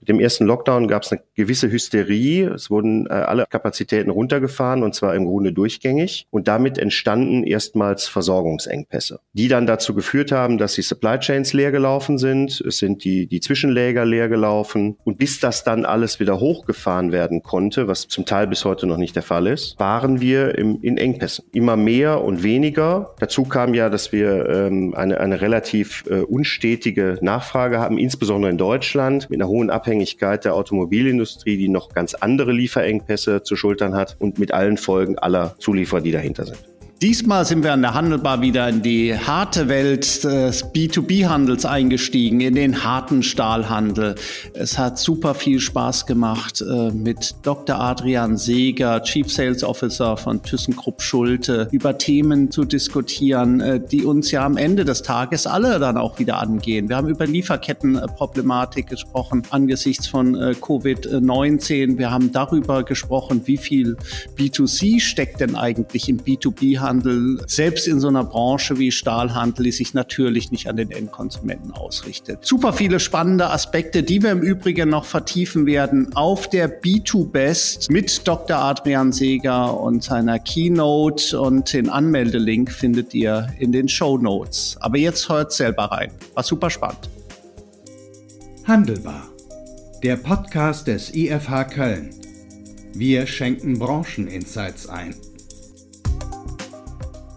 Mit dem ersten Lockdown gab es eine gewisse Hysterie. Es wurden äh, alle Kapazitäten runtergefahren und zwar im Grunde durchgängig. Und damit entstanden erstmals Versorgungsengpässe, die dann dazu geführt haben, dass die Supply Chains leer gelaufen sind. Es sind die, die Zwischenläger leer gelaufen. Und bis das dann alles wieder hochgefahren werden konnte, was zum Teil bis heute noch nicht der Fall ist, waren wir im, in Engpässen. Immer mehr und weniger. Dazu kam ja, dass wir ähm, eine, eine relativ äh, unstetige Nachfrage haben, insbesondere in Deutschland, mit einer hohen Abhängigkeit Abhängigkeit der Automobilindustrie, die noch ganz andere Lieferengpässe zu schultern hat und mit allen Folgen aller Zulieferer, die dahinter sind. Diesmal sind wir an der Handelbar wieder in die harte Welt des B2B-Handels eingestiegen, in den harten Stahlhandel. Es hat super viel Spaß gemacht, äh, mit Dr. Adrian Seeger, Chief Sales Officer von ThyssenKrupp Schulte, über Themen zu diskutieren, äh, die uns ja am Ende des Tages alle dann auch wieder angehen. Wir haben über Lieferkettenproblematik gesprochen angesichts von äh, Covid-19. Wir haben darüber gesprochen, wie viel B2C steckt denn eigentlich im B2B-Handel Einzelhandel, selbst in so einer Branche wie Stahlhandel, die sich natürlich nicht an den Endkonsumenten ausrichtet. Super viele spannende Aspekte, die wir im Übrigen noch vertiefen werden auf der B2Best mit Dr. Adrian Seeger und seiner Keynote und den Anmeldelink findet ihr in den Show Notes. Aber jetzt hört selber rein. War super spannend. Handelbar. Der Podcast des IFH Köln. Wir schenken Brancheninsights ein.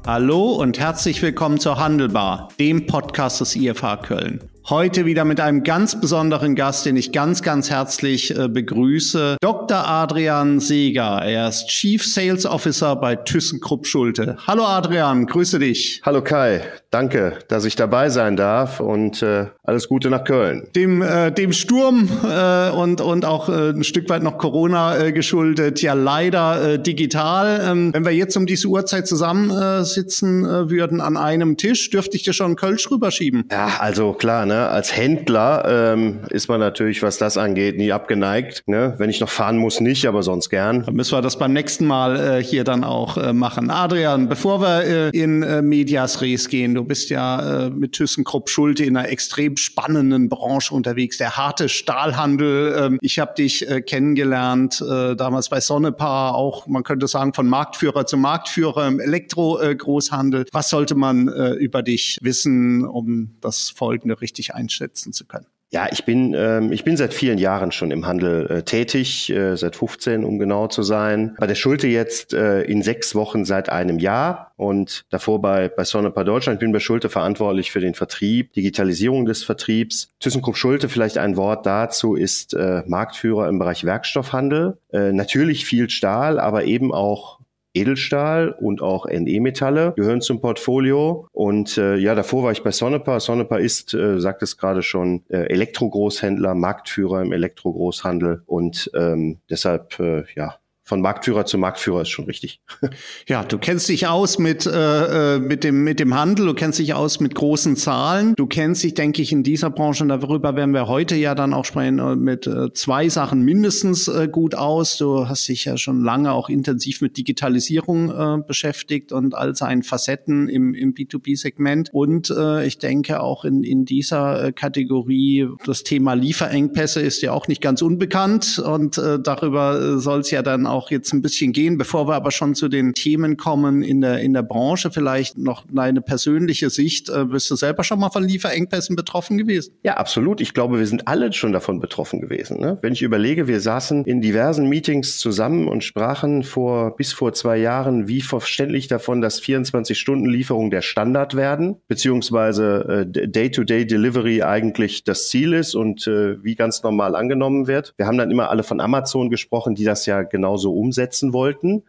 Hallo und herzlich willkommen zur Handelbar, dem Podcast des IFH Köln. Heute wieder mit einem ganz besonderen Gast, den ich ganz, ganz herzlich äh, begrüße. Dr. Adrian Seeger. Er ist Chief Sales Officer bei ThyssenKrupp Schulte. Hallo Adrian, grüße dich. Hallo Kai, danke, dass ich dabei sein darf und äh, alles Gute nach Köln. Dem, äh, dem Sturm äh, und, und auch äh, ein Stück weit noch Corona äh, geschuldet, ja leider äh, digital. Ähm, wenn wir jetzt um diese Uhrzeit zusammensitzen äh, würden an einem Tisch, dürfte ich dir schon einen Kölsch rüberschieben. Ja, also klar, ne? Als Händler ähm, ist man natürlich, was das angeht, nie abgeneigt. Ne? Wenn ich noch fahren muss, nicht, aber sonst gern. Dann müssen wir das beim nächsten Mal äh, hier dann auch äh, machen. Adrian, bevor wir äh, in äh, Medias Res gehen, du bist ja äh, mit ThyssenKrupp Schulte in einer extrem spannenden Branche unterwegs, der harte Stahlhandel. Ähm, ich habe dich äh, kennengelernt, äh, damals bei Sonnepaar, auch man könnte sagen von Marktführer zu Marktführer im Elektro-Großhandel. Was sollte man äh, über dich wissen, um das Folgende richtig einschätzen zu können? Ja, ich bin ähm, ich bin seit vielen Jahren schon im Handel äh, tätig, äh, seit 15, um genau zu sein. Bei der Schulte jetzt äh, in sechs Wochen seit einem Jahr und davor bei bei Sonnepa Deutschland. Ich bin bei Schulte verantwortlich für den Vertrieb, Digitalisierung des Vertriebs. ThyssenKrupp Schulte, vielleicht ein Wort dazu, ist äh, Marktführer im Bereich Werkstoffhandel. Äh, natürlich viel Stahl, aber eben auch Edelstahl und auch NE-Metalle gehören zum Portfolio. Und äh, ja, davor war ich bei Sonnepa. Sonnepa ist, äh, sagt es gerade schon, äh, Elektrogroßhändler, Marktführer im Elektrogroßhandel und ähm, deshalb äh, ja von Marktführer zu Marktführer ist schon richtig. Ja, du kennst dich aus mit, äh, äh, mit, dem, mit dem Handel, du kennst dich aus mit großen Zahlen, du kennst dich, denke ich, in dieser Branche, und darüber werden wir heute ja dann auch sprechen, äh, mit äh, zwei Sachen mindestens äh, gut aus. Du hast dich ja schon lange auch intensiv mit Digitalisierung äh, beschäftigt und all seinen Facetten im, im B2B-Segment. Und äh, ich denke auch in, in dieser äh, Kategorie, das Thema Lieferengpässe ist ja auch nicht ganz unbekannt und äh, darüber äh, soll es ja dann auch jetzt ein bisschen gehen. Bevor wir aber schon zu den Themen kommen in der, in der Branche, vielleicht noch deine persönliche Sicht. Äh, bist du selber schon mal von Lieferengpässen betroffen gewesen? Ja, absolut. Ich glaube, wir sind alle schon davon betroffen gewesen. Ne? Wenn ich überlege, wir saßen in diversen Meetings zusammen und sprachen vor, bis vor zwei Jahren wie verständlich davon, dass 24-Stunden-Lieferungen der Standard werden, beziehungsweise äh, Day-to-Day-Delivery eigentlich das Ziel ist und äh, wie ganz normal angenommen wird. Wir haben dann immer alle von Amazon gesprochen, die das ja genauso umsetzen wollten.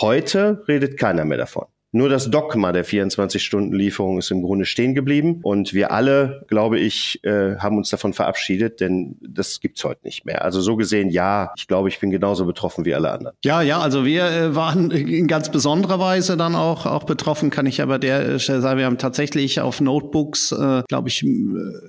Heute redet keiner mehr davon. Nur das Dogma der 24-Stunden-Lieferung ist im Grunde stehen geblieben. Und wir alle, glaube ich, äh, haben uns davon verabschiedet, denn das gibt's heute nicht mehr. Also so gesehen, ja, ich glaube, ich bin genauso betroffen wie alle anderen. Ja, ja, also wir äh, waren in ganz besonderer Weise dann auch, auch betroffen, kann ich aber der Stelle sagen. Wir haben tatsächlich auf Notebooks, äh, glaube ich, äh,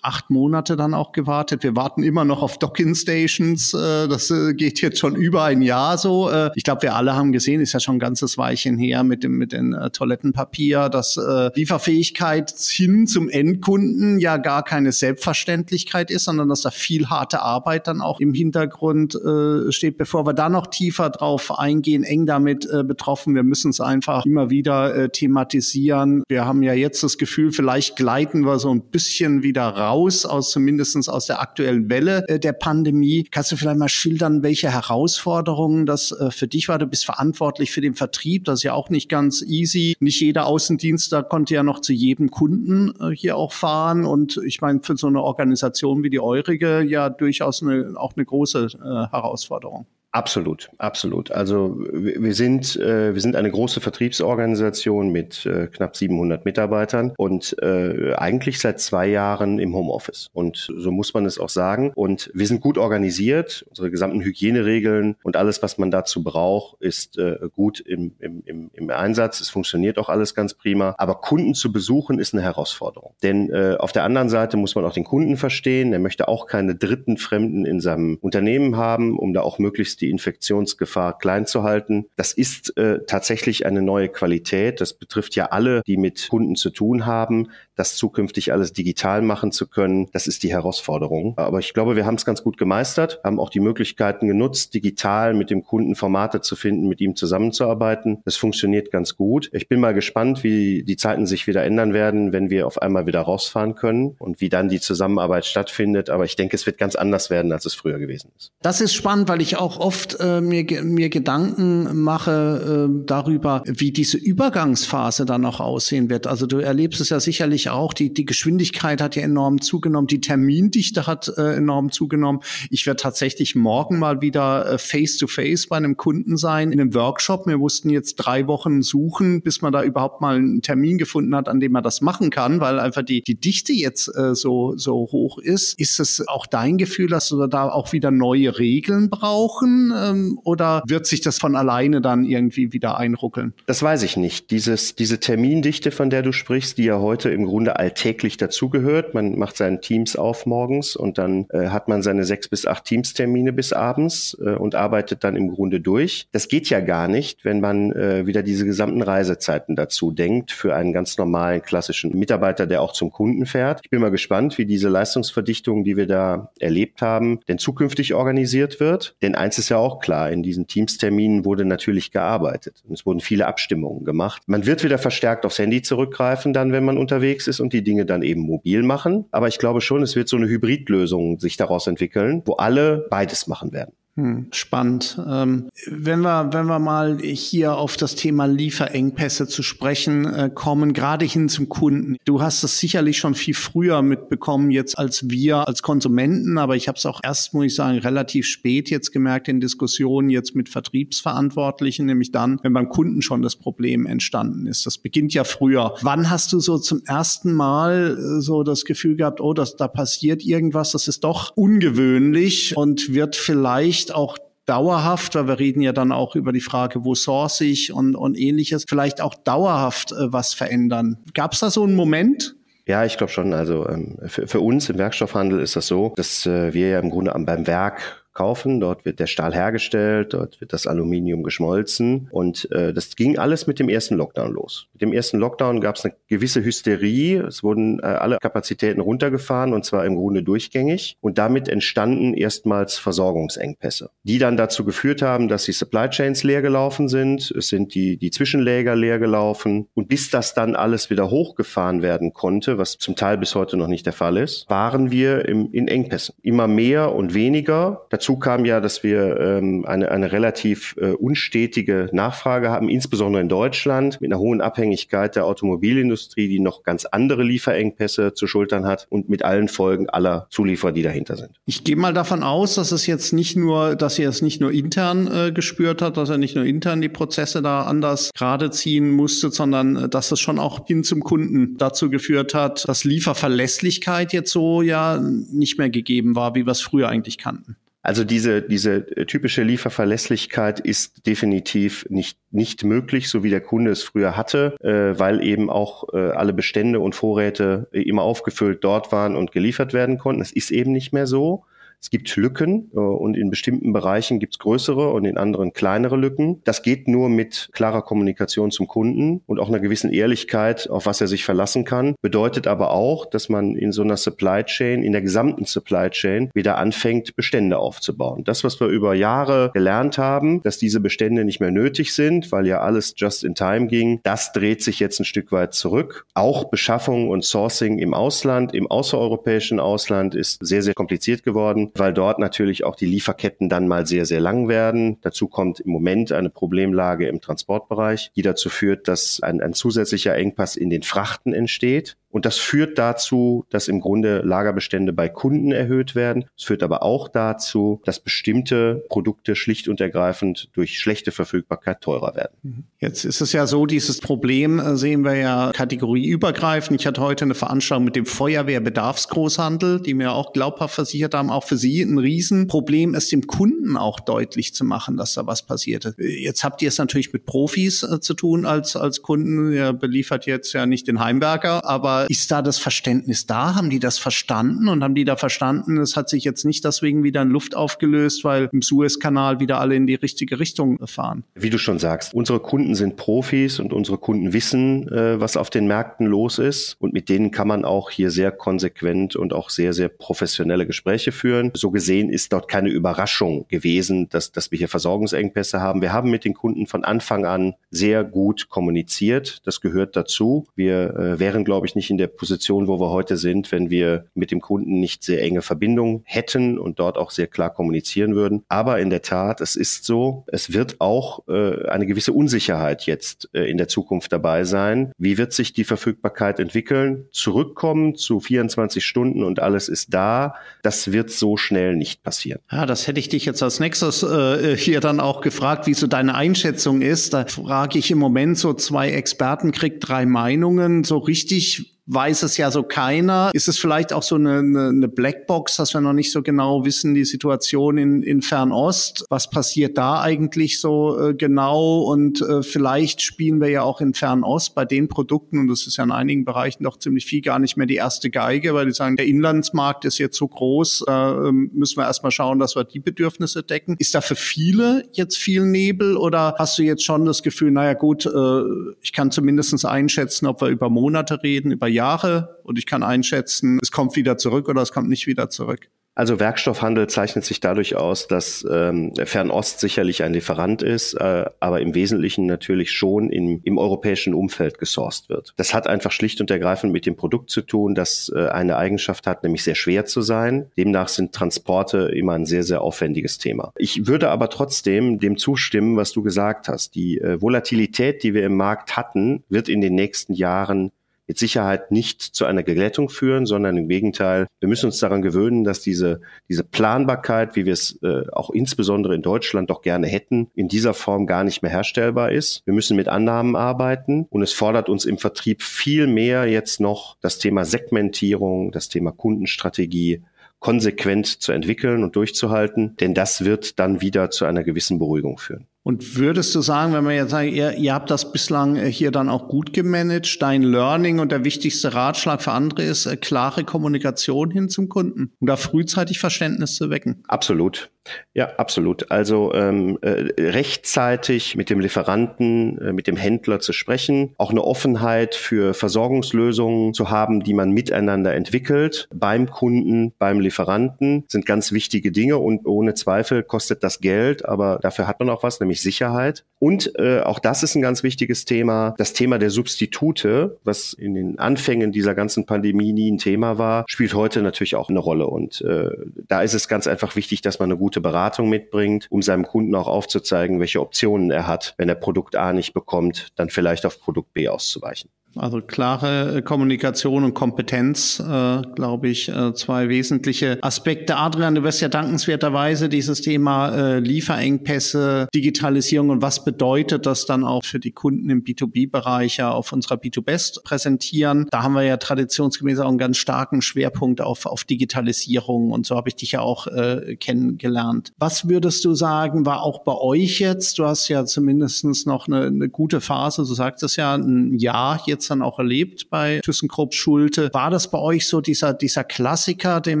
acht Monate dann auch gewartet. Wir warten immer noch auf Docking-Stations. Äh, das äh, geht jetzt schon über ein Jahr so. Äh, ich glaube, wir alle haben gesehen, ist ja schon ein ganzes Weilchen her mit dem, mit den äh, Toilettenpapier, dass äh, Lieferfähigkeit hin zum Endkunden ja gar keine Selbstverständlichkeit ist, sondern dass da viel harte Arbeit dann auch im Hintergrund äh, steht. Bevor wir da noch tiefer drauf eingehen, eng damit äh, betroffen, wir müssen es einfach immer wieder äh, thematisieren. Wir haben ja jetzt das Gefühl, vielleicht gleiten wir so ein bisschen wieder raus aus zumindestens aus der aktuellen Welle äh, der Pandemie. Kannst du vielleicht mal schildern, welche Herausforderungen das äh, für dich war? Du bist verantwortlich für den Vertrieb. Das ist ja auch nicht ganz easy. Nicht jeder Außendienstler konnte ja noch zu jedem Kunden äh, hier auch fahren. Und ich meine, für so eine Organisation wie die eurige ja durchaus eine, auch eine große äh, Herausforderung. Absolut, absolut. Also wir sind äh, wir sind eine große Vertriebsorganisation mit äh, knapp 700 Mitarbeitern und äh, eigentlich seit zwei Jahren im Homeoffice. Und so muss man es auch sagen. Und wir sind gut organisiert. Unsere gesamten Hygieneregeln und alles, was man dazu braucht, ist äh, gut im, im, im, im Einsatz. Es funktioniert auch alles ganz prima. Aber Kunden zu besuchen ist eine Herausforderung. Denn äh, auf der anderen Seite muss man auch den Kunden verstehen. Er möchte auch keine dritten Fremden in seinem Unternehmen haben, um da auch möglichst die Infektionsgefahr klein zu halten. Das ist äh, tatsächlich eine neue Qualität. Das betrifft ja alle, die mit Kunden zu tun haben das zukünftig alles digital machen zu können, das ist die Herausforderung. Aber ich glaube, wir haben es ganz gut gemeistert, haben auch die Möglichkeiten genutzt, digital mit dem Kunden Formate zu finden, mit ihm zusammenzuarbeiten. Das funktioniert ganz gut. Ich bin mal gespannt, wie die Zeiten sich wieder ändern werden, wenn wir auf einmal wieder rausfahren können und wie dann die Zusammenarbeit stattfindet. Aber ich denke, es wird ganz anders werden, als es früher gewesen ist. Das ist spannend, weil ich auch oft äh, mir, mir Gedanken mache äh, darüber, wie diese Übergangsphase dann auch aussehen wird. Also du erlebst es ja sicherlich ich auch. Die, die Geschwindigkeit hat ja enorm zugenommen, die Termindichte hat äh, enorm zugenommen. Ich werde tatsächlich morgen mal wieder äh, face-to-face bei einem Kunden sein, in einem Workshop. Wir mussten jetzt drei Wochen suchen, bis man da überhaupt mal einen Termin gefunden hat, an dem man das machen kann, weil einfach die, die Dichte jetzt äh, so, so hoch ist. Ist es auch dein Gefühl, dass wir da auch wieder neue Regeln brauchen ähm, oder wird sich das von alleine dann irgendwie wieder einruckeln? Das weiß ich nicht. Dieses, diese Termindichte, von der du sprichst, die ja heute im Grunde alltäglich dazugehört. Man macht seinen Teams auf morgens und dann äh, hat man seine sechs bis acht Teamstermine bis abends äh, und arbeitet dann im Grunde durch. Das geht ja gar nicht, wenn man äh, wieder diese gesamten Reisezeiten dazu denkt für einen ganz normalen klassischen Mitarbeiter, der auch zum Kunden fährt. Ich bin mal gespannt, wie diese Leistungsverdichtung, die wir da erlebt haben, denn zukünftig organisiert wird. Denn eins ist ja auch klar, in diesen Teamsterminen wurde natürlich gearbeitet. Und es wurden viele Abstimmungen gemacht. Man wird wieder verstärkt aufs Handy zurückgreifen dann, wenn man unterwegs unterwegs ist und die Dinge dann eben mobil machen. Aber ich glaube schon, es wird so eine Hybridlösung sich daraus entwickeln, wo alle beides machen werden. Hm, spannend. Ähm, wenn wir, wenn wir mal hier auf das Thema Lieferengpässe zu sprechen äh, kommen, gerade hin zum Kunden. Du hast es sicherlich schon viel früher mitbekommen jetzt als wir als Konsumenten, aber ich habe es auch erst, muss ich sagen, relativ spät jetzt gemerkt in Diskussionen jetzt mit Vertriebsverantwortlichen, nämlich dann, wenn beim Kunden schon das Problem entstanden ist. Das beginnt ja früher. Wann hast du so zum ersten Mal äh, so das Gefühl gehabt, oh, das, da passiert irgendwas, das ist doch ungewöhnlich und wird vielleicht vielleicht auch dauerhaft, weil wir reden ja dann auch über die Frage, wo source ich und, und ähnliches, vielleicht auch dauerhaft äh, was verändern. Gab es da so einen Moment? Ja, ich glaube schon. Also ähm, für, für uns im Werkstoffhandel ist das so, dass äh, wir ja im Grunde beim Werk kaufen. Dort wird der Stahl hergestellt, dort wird das Aluminium geschmolzen. Und äh, das ging alles mit dem ersten Lockdown los. Mit dem ersten Lockdown gab es eine gewisse Hysterie. Es wurden äh, alle Kapazitäten runtergefahren und zwar im Grunde durchgängig. Und damit entstanden erstmals Versorgungsengpässe, die dann dazu geführt haben, dass die Supply Chains leer gelaufen sind. Es sind die, die Zwischenläger leer gelaufen. Und bis das dann alles wieder hochgefahren werden konnte, was zum Teil bis heute noch nicht der Fall ist, waren wir im, in Engpässen. Immer mehr und weniger. Dazu kam ja, dass wir ähm, eine, eine relativ äh, unstetige Nachfrage haben, insbesondere in Deutschland, mit einer hohen Abhängigkeit der Automobilindustrie, die noch ganz andere Lieferengpässe zu schultern hat und mit allen Folgen aller Zulieferer, die dahinter sind. Ich gehe mal davon aus, dass es jetzt nicht nur, dass ihr es nicht nur intern äh, gespürt hat, dass er nicht nur intern die Prozesse da anders gerade ziehen musste, sondern äh, dass es schon auch hin zum Kunden dazu geführt hat, dass Lieferverlässlichkeit jetzt so ja nicht mehr gegeben war, wie wir es früher eigentlich kannten. Also diese, diese typische Lieferverlässlichkeit ist definitiv nicht, nicht möglich, so wie der Kunde es früher hatte, äh, weil eben auch äh, alle Bestände und Vorräte immer aufgefüllt dort waren und geliefert werden konnten. Es ist eben nicht mehr so. Es gibt Lücken äh, und in bestimmten Bereichen gibt es größere und in anderen kleinere Lücken. Das geht nur mit klarer Kommunikation zum Kunden und auch einer gewissen Ehrlichkeit, auf was er sich verlassen kann. Bedeutet aber auch, dass man in so einer Supply Chain, in der gesamten Supply Chain wieder anfängt, Bestände aufzubauen. Das, was wir über Jahre gelernt haben, dass diese Bestände nicht mehr nötig sind, weil ja alles just in time ging, das dreht sich jetzt ein Stück weit zurück. Auch Beschaffung und Sourcing im Ausland, im außereuropäischen Ausland ist sehr, sehr kompliziert geworden, weil dort natürlich auch die Lieferketten dann mal sehr, sehr lang werden. Dazu kommt im Moment eine Problemlage im Transportbereich, die dazu führt, dass ein, ein zusätzlicher Engpass in den Frachten entsteht. Und das führt dazu, dass im Grunde Lagerbestände bei Kunden erhöht werden. Es führt aber auch dazu, dass bestimmte Produkte schlicht und ergreifend durch schlechte Verfügbarkeit teurer werden. Mhm. Jetzt ist es ja so, dieses Problem äh, sehen wir ja kategorieübergreifend. Ich hatte heute eine Veranstaltung mit dem Feuerwehrbedarfsgroßhandel, die mir auch glaubhaft versichert haben, auch für sie ein Riesenproblem ist, dem Kunden auch deutlich zu machen, dass da was passiert. Jetzt habt ihr es natürlich mit Profis äh, zu tun als, als Kunden. Ihr beliefert jetzt ja nicht den Heimwerker, aber ist da das Verständnis da? Haben die das verstanden und haben die da verstanden, es hat sich jetzt nicht deswegen wieder in Luft aufgelöst, weil im Suezkanal wieder alle in die richtige Richtung fahren? Wie du schon sagst, unsere Kunden sind Profis und unsere Kunden wissen, äh, was auf den Märkten los ist und mit denen kann man auch hier sehr konsequent und auch sehr, sehr professionelle Gespräche führen. So gesehen ist dort keine Überraschung gewesen, dass, dass wir hier Versorgungsengpässe haben. Wir haben mit den Kunden von Anfang an sehr gut kommuniziert. Das gehört dazu. Wir äh, wären, glaube ich, nicht in der Position, wo wir heute sind, wenn wir mit dem Kunden nicht sehr enge Verbindungen hätten und dort auch sehr klar kommunizieren würden. Aber in der Tat, es ist so, es wird auch äh, eine gewisse Unsicherheit jetzt äh, in der Zukunft dabei sein. Wie wird sich die Verfügbarkeit entwickeln? Zurückkommen zu 24 Stunden und alles ist da. Das wird so schnell nicht passieren. Ja, das hätte ich dich jetzt als nächstes äh, hier dann auch gefragt, wie so deine Einschätzung ist. Da frage ich im Moment so zwei Experten, kriegt drei Meinungen. So richtig weiß es ja so keiner. Ist es vielleicht auch so eine, eine, Blackbox, dass wir noch nicht so genau wissen, die Situation in, in Fernost? Was passiert da eigentlich so äh, genau? Und äh, vielleicht spielen wir ja auch in Fernost bei den Produkten, und das ist ja in einigen Bereichen doch ziemlich viel, gar nicht mehr die erste Geige, weil die sagen, der Inlandsmarkt ist jetzt so groß, äh, müssen wir erstmal schauen, dass wir die Bedürfnisse decken. Ist da für viele jetzt viel Nebel oder hast du jetzt schon das Gefühl, naja gut, äh, ich kann zumindest einschätzen, ob wir über Monate reden, über Jahre und ich kann einschätzen, es kommt wieder zurück oder es kommt nicht wieder zurück. Also Werkstoffhandel zeichnet sich dadurch aus, dass ähm, Fernost sicherlich ein Lieferant ist, äh, aber im Wesentlichen natürlich schon im, im europäischen Umfeld gesourced wird. Das hat einfach schlicht und ergreifend mit dem Produkt zu tun, das äh, eine Eigenschaft hat, nämlich sehr schwer zu sein. Demnach sind Transporte immer ein sehr, sehr aufwendiges Thema. Ich würde aber trotzdem dem zustimmen, was du gesagt hast. Die äh, Volatilität, die wir im Markt hatten, wird in den nächsten Jahren mit Sicherheit nicht zu einer Geglättung führen, sondern im Gegenteil, wir müssen uns daran gewöhnen, dass diese, diese Planbarkeit, wie wir es äh, auch insbesondere in Deutschland doch gerne hätten, in dieser Form gar nicht mehr herstellbar ist. Wir müssen mit Annahmen arbeiten und es fordert uns im Vertrieb viel mehr jetzt noch das Thema Segmentierung, das Thema Kundenstrategie, konsequent zu entwickeln und durchzuhalten, denn das wird dann wieder zu einer gewissen Beruhigung führen. Und würdest du sagen, wenn wir jetzt sagen, ihr, ihr habt das bislang äh, hier dann auch gut gemanagt, dein Learning und der wichtigste Ratschlag für andere ist, äh, klare Kommunikation hin zum Kunden und da frühzeitig Verständnis zu wecken? Absolut. Ja, absolut. Also ähm, äh, rechtzeitig mit dem Lieferanten, äh, mit dem Händler zu sprechen, auch eine Offenheit für Versorgungslösungen zu haben, die man miteinander entwickelt, beim Kunden, beim Lieferanten, sind ganz wichtige Dinge und ohne Zweifel kostet das Geld, aber dafür hat man auch was, nämlich Sicherheit. Und äh, auch das ist ein ganz wichtiges Thema, das Thema der Substitute, was in den Anfängen dieser ganzen Pandemie nie ein Thema war, spielt heute natürlich auch eine Rolle. Und äh, da ist es ganz einfach wichtig, dass man eine gute gute Beratung mitbringt, um seinem Kunden auch aufzuzeigen, welche Optionen er hat, wenn er Produkt A nicht bekommt, dann vielleicht auf Produkt B auszuweichen. Also klare äh, Kommunikation und Kompetenz, äh, glaube ich, äh, zwei wesentliche Aspekte. Adrian, du wirst ja dankenswerterweise dieses Thema äh, Lieferengpässe, Digitalisierung und was bedeutet das dann auch für die Kunden im B2B-Bereich ja auf unserer B2Best präsentieren. Da haben wir ja traditionsgemäß auch einen ganz starken Schwerpunkt auf, auf Digitalisierung und so habe ich dich ja auch äh, kennengelernt. Was würdest du sagen, war auch bei euch jetzt, du hast ja zumindest noch eine, eine gute Phase, du sagst es ja, ein Jahr jetzt jetzt dann auch erlebt bei ThyssenKrupp Schulte. War das bei euch so dieser, dieser Klassiker, den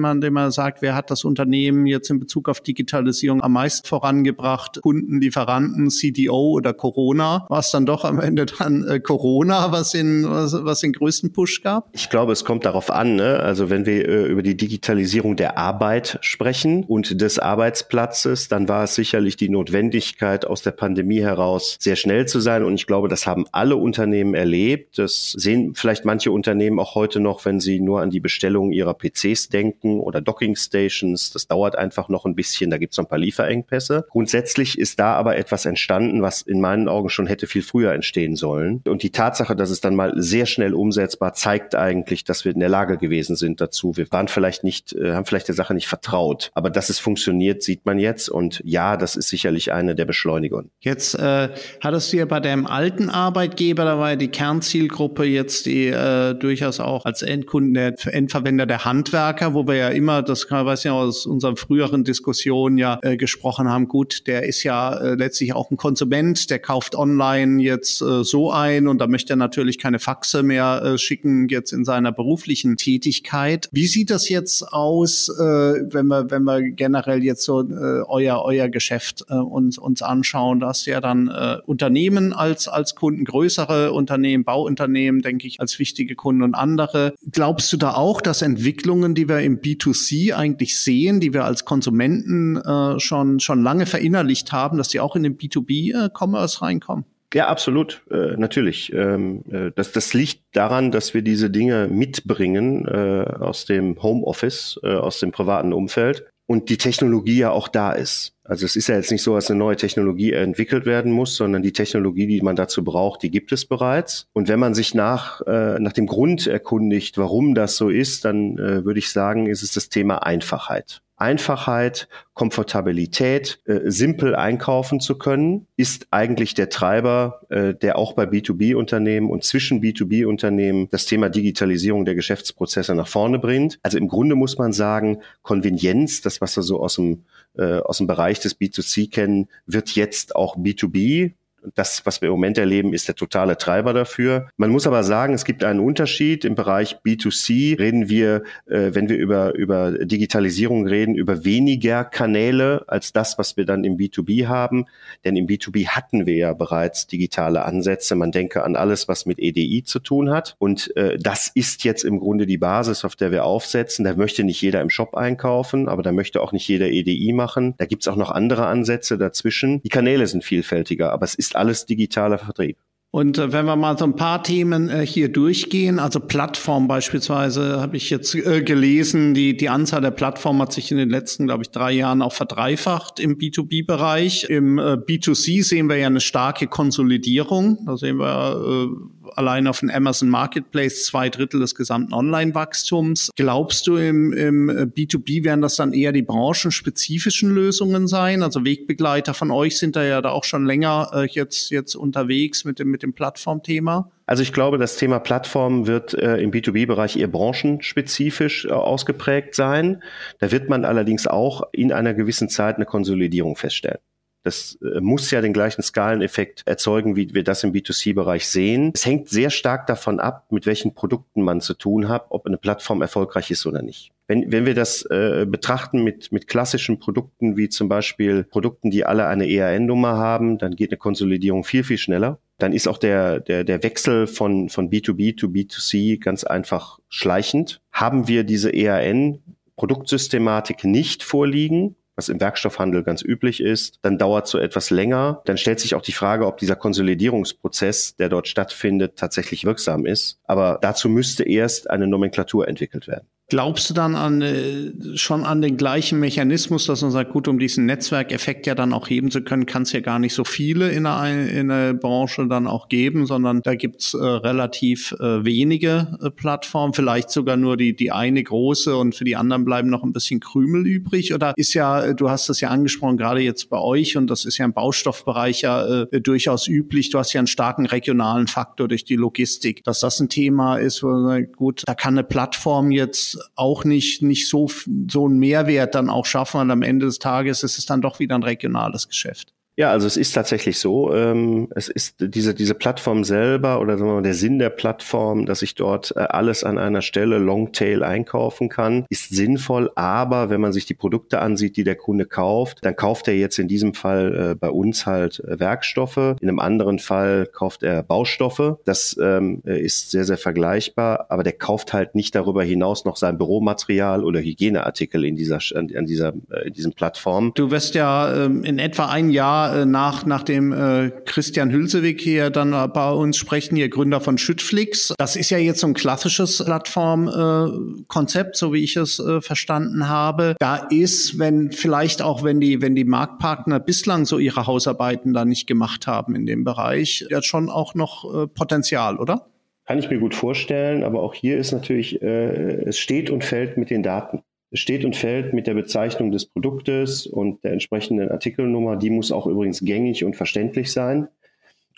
man, den man sagt, wer hat das Unternehmen jetzt in Bezug auf Digitalisierung am meisten vorangebracht? Kunden, Lieferanten, CDO oder Corona? War es dann doch am Ende dann äh, Corona, was den, was, was den größten Push gab? Ich glaube, es kommt darauf an. Ne? Also wenn wir äh, über die Digitalisierung der Arbeit sprechen und des Arbeitsplatzes, dann war es sicherlich die Notwendigkeit, aus der Pandemie heraus sehr schnell zu sein. Und ich glaube, das haben alle Unternehmen erlebt. Das sehen vielleicht manche Unternehmen auch heute noch, wenn sie nur an die Bestellung ihrer PCs denken oder Docking Stations. Das dauert einfach noch ein bisschen. Da gibt es noch ein paar Lieferengpässe. Grundsätzlich ist da aber etwas entstanden, was in meinen Augen schon hätte viel früher entstehen sollen. Und die Tatsache, dass es dann mal sehr schnell umsetzbar zeigt eigentlich, dass wir in der Lage gewesen sind dazu. Wir waren vielleicht nicht, äh, haben vielleicht der Sache nicht vertraut. Aber dass es funktioniert, sieht man jetzt. Und ja, das ist sicherlich eine der Beschleunigungen. Jetzt äh, hattest du ja bei deinem alten Arbeitgeber, da war ja die Kernzielgruppe jetzt die äh, durchaus auch als Endkunden der Endverwender der Handwerker, wo wir ja immer, das weiß ja aus unseren früheren Diskussionen ja äh, gesprochen haben, gut, der ist ja äh, letztlich auch ein Konsument, der kauft online jetzt äh, so ein und da möchte er natürlich keine Faxe mehr äh, schicken jetzt in seiner beruflichen Tätigkeit. Wie sieht das jetzt aus, äh, wenn wir wenn wir generell jetzt so äh, euer euer Geschäft äh, uns uns anschauen? Da ja dann äh, Unternehmen als als Kunden, größere Unternehmen, Bauunternehmen, denke ich, als wichtige Kunden und andere. Glaubst du da auch, dass Entwicklungen, die wir im B2C eigentlich sehen, die wir als Konsumenten äh, schon schon lange verinnerlicht haben, dass die auch in den B2B-Commerce äh, reinkommen? Ja, absolut, äh, natürlich. Ähm, äh, das, das liegt daran, dass wir diese Dinge mitbringen äh, aus dem Homeoffice, äh, aus dem privaten Umfeld und die Technologie ja auch da ist. Also es ist ja jetzt nicht so, dass eine neue Technologie entwickelt werden muss, sondern die Technologie, die man dazu braucht, die gibt es bereits. Und wenn man sich nach, äh, nach dem Grund erkundigt, warum das so ist, dann äh, würde ich sagen, ist es das Thema Einfachheit. Einfachheit, Komfortabilität, äh, simpel einkaufen zu können, ist eigentlich der Treiber, äh, der auch bei B2B-Unternehmen und zwischen B2B-Unternehmen das Thema Digitalisierung der Geschäftsprozesse nach vorne bringt. Also im Grunde muss man sagen, Konvenienz, das was wir so aus dem, äh, aus dem Bereich des B2C kennen, wird jetzt auch B2B das, was wir im Moment erleben, ist der totale Treiber dafür. Man muss aber sagen, es gibt einen Unterschied. Im Bereich B2C reden wir, äh, wenn wir über, über Digitalisierung reden, über weniger Kanäle als das, was wir dann im B2B haben. Denn im B2B hatten wir ja bereits digitale Ansätze. Man denke an alles, was mit EDI zu tun hat. Und äh, das ist jetzt im Grunde die Basis, auf der wir aufsetzen. Da möchte nicht jeder im Shop einkaufen, aber da möchte auch nicht jeder EDI machen. Da gibt's auch noch andere Ansätze dazwischen. Die Kanäle sind vielfältiger, aber es ist alles digitaler Vertrieb. Und äh, wenn wir mal so ein paar Themen äh, hier durchgehen, also Plattform beispielsweise, habe ich jetzt äh, gelesen, die, die Anzahl der Plattformen hat sich in den letzten, glaube ich, drei Jahren auch verdreifacht im B2B-Bereich. Im äh, B2C sehen wir ja eine starke Konsolidierung. Da sehen wir allein auf dem Amazon Marketplace zwei Drittel des gesamten Online-Wachstums. Glaubst du, im, im B2B werden das dann eher die branchenspezifischen Lösungen sein? Also Wegbegleiter von euch sind da ja da auch schon länger äh, jetzt, jetzt unterwegs mit dem, mit dem Plattformthema. Also ich glaube, das Thema Plattform wird äh, im B2B-Bereich eher branchenspezifisch äh, ausgeprägt sein. Da wird man allerdings auch in einer gewissen Zeit eine Konsolidierung feststellen. Das äh, muss ja den gleichen Skaleneffekt erzeugen, wie wir das im B2C-Bereich sehen. Es hängt sehr stark davon ab, mit welchen Produkten man zu tun hat, ob eine Plattform erfolgreich ist oder nicht. Wenn, wenn wir das äh, betrachten mit, mit klassischen Produkten, wie zum Beispiel Produkten, die alle eine ERN-Nummer haben, dann geht eine Konsolidierung viel, viel schneller. Dann ist auch der, der, der Wechsel von, von B2B to B2C ganz einfach schleichend. Haben wir diese ERN-Produktsystematik nicht vorliegen, was im Werkstoffhandel ganz üblich ist, dann dauert so etwas länger. Dann stellt sich auch die Frage, ob dieser Konsolidierungsprozess, der dort stattfindet, tatsächlich wirksam ist. Aber dazu müsste erst eine Nomenklatur entwickelt werden. Glaubst du dann an, äh, schon an den gleichen Mechanismus, dass man sagt, gut, um diesen Netzwerkeffekt ja dann auch heben zu können, kann es ja gar nicht so viele in der, in der Branche dann auch geben, sondern da gibt's äh, relativ äh, wenige äh, Plattformen, vielleicht sogar nur die, die eine große und für die anderen bleiben noch ein bisschen Krümel übrig? Oder ist ja, äh, du hast das ja angesprochen, gerade jetzt bei euch und das ist ja im Baustoffbereich ja äh, durchaus üblich, du hast ja einen starken regionalen Faktor durch die Logistik, dass das ein Thema ist, wo man sagt, gut, da kann eine Plattform jetzt auch nicht, nicht so, so einen Mehrwert dann auch schaffen. Und am Ende des Tages ist es dann doch wieder ein regionales Geschäft. Ja, also es ist tatsächlich so. Ähm, es ist diese, diese Plattform selber oder sagen wir mal, der Sinn der Plattform, dass ich dort äh, alles an einer Stelle Longtail einkaufen kann, ist sinnvoll. Aber wenn man sich die Produkte ansieht, die der Kunde kauft, dann kauft er jetzt in diesem Fall äh, bei uns halt äh, Werkstoffe. In einem anderen Fall kauft er Baustoffe. Das ähm, ist sehr, sehr vergleichbar. Aber der kauft halt nicht darüber hinaus noch sein Büromaterial oder Hygieneartikel in dieser, an, dieser, äh, in diesem Plattform. Du wirst ja ähm, in etwa ein Jahr äh, nach, nach dem äh, Christian Hülsewig hier dann bei uns sprechen, hier Gründer von Schüttflix. Das ist ja jetzt so ein klassisches Plattformkonzept, äh, so wie ich es äh, verstanden habe. Da ist, wenn vielleicht auch, wenn die, wenn die Marktpartner bislang so ihre Hausarbeiten da nicht gemacht haben in dem Bereich, ja schon auch noch äh, Potenzial, oder? Kann ich mir gut vorstellen, aber auch hier ist natürlich, äh, es steht und fällt mit den Daten. Steht und fällt mit der Bezeichnung des Produktes und der entsprechenden Artikelnummer. Die muss auch übrigens gängig und verständlich sein.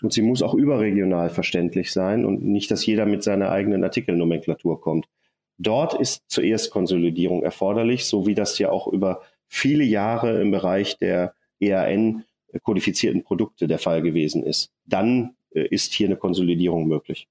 Und sie muss auch überregional verständlich sein und nicht, dass jeder mit seiner eigenen Artikelnomenklatur kommt. Dort ist zuerst Konsolidierung erforderlich, so wie das ja auch über viele Jahre im Bereich der EAN kodifizierten Produkte der Fall gewesen ist. Dann äh, ist hier eine Konsolidierung möglich.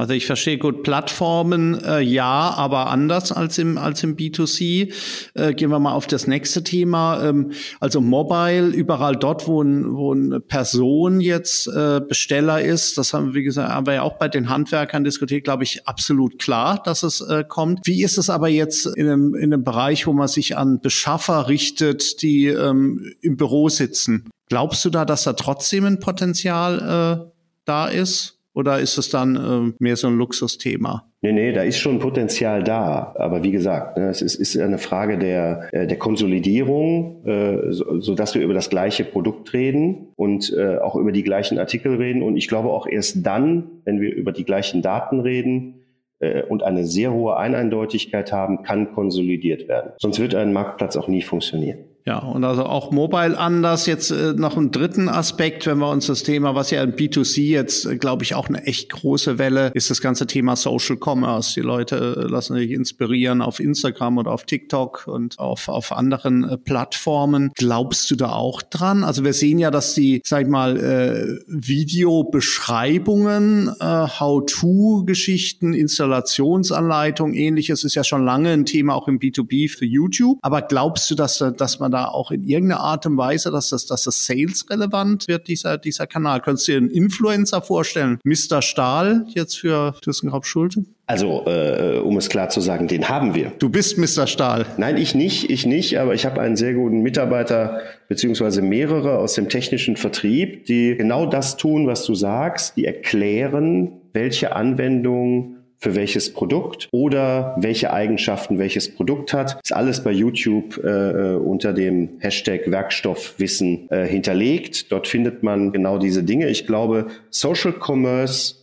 Also ich verstehe gut Plattformen, äh, ja, aber anders als im als im B2C. Äh, gehen wir mal auf das nächste Thema. Ähm, also Mobile, überall dort, wo, ein, wo eine Person jetzt äh, Besteller ist, das haben wir, wie gesagt, haben wir ja auch bei den Handwerkern diskutiert, glaube ich, absolut klar, dass es äh, kommt. Wie ist es aber jetzt in einem, in einem Bereich, wo man sich an Beschaffer richtet, die ähm, im Büro sitzen? Glaubst du da, dass da trotzdem ein Potenzial äh, da ist? Oder ist es dann äh, mehr so ein Luxusthema? Nee, nee, da ist schon Potenzial da. Aber wie gesagt, ne, es ist, ist eine Frage der, äh, der Konsolidierung, äh, so, so dass wir über das gleiche Produkt reden und äh, auch über die gleichen Artikel reden. Und ich glaube auch erst dann, wenn wir über die gleichen Daten reden, äh, und eine sehr hohe Eineindeutigkeit haben, kann konsolidiert werden. Sonst wird ein Marktplatz auch nie funktionieren. Ja, und also auch Mobile anders. Jetzt äh, noch einen dritten Aspekt, wenn wir uns das Thema, was ja in B2C jetzt, äh, glaube ich, auch eine echt große Welle ist, das ganze Thema Social Commerce. Die Leute äh, lassen sich inspirieren auf Instagram oder auf TikTok und auf, auf anderen äh, Plattformen. Glaubst du da auch dran? Also wir sehen ja, dass die, sag ich mal, äh, Videobeschreibungen, äh, How-to-Geschichten, Installationsanleitung, ähnliches ist ja schon lange ein Thema auch im B2B für YouTube. Aber glaubst du, dass, dass man da auch in irgendeiner Art und Weise, dass das, dass das Sales relevant wird, dieser, dieser Kanal? Könntest du dir einen Influencer vorstellen? Mr. Stahl jetzt für ThyssenKrupp Schulte? Also, äh, um es klar zu sagen, den haben wir. Du bist Mr. Stahl. Nein, ich nicht, ich nicht, aber ich habe einen sehr guten Mitarbeiter beziehungsweise mehrere aus dem technischen Vertrieb, die genau das tun, was du sagst. Die erklären, welche Anwendungen für welches Produkt oder welche Eigenschaften welches Produkt hat. Ist alles bei YouTube äh, unter dem Hashtag Werkstoffwissen äh, hinterlegt. Dort findet man genau diese Dinge. Ich glaube, Social Commerce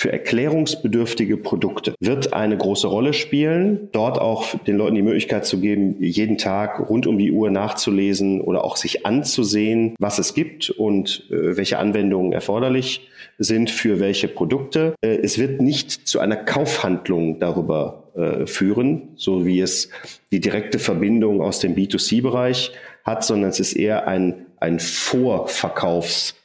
für erklärungsbedürftige Produkte wird eine große Rolle spielen. Dort auch den Leuten die Möglichkeit zu geben, jeden Tag rund um die Uhr nachzulesen oder auch sich anzusehen, was es gibt und äh, welche Anwendungen erforderlich sind für welche Produkte. Äh, es wird nicht zu einer Kaufhandlung darüber äh, führen, so wie es die direkte Verbindung aus dem B2C-Bereich hat, sondern es ist eher ein, ein Vorverkaufs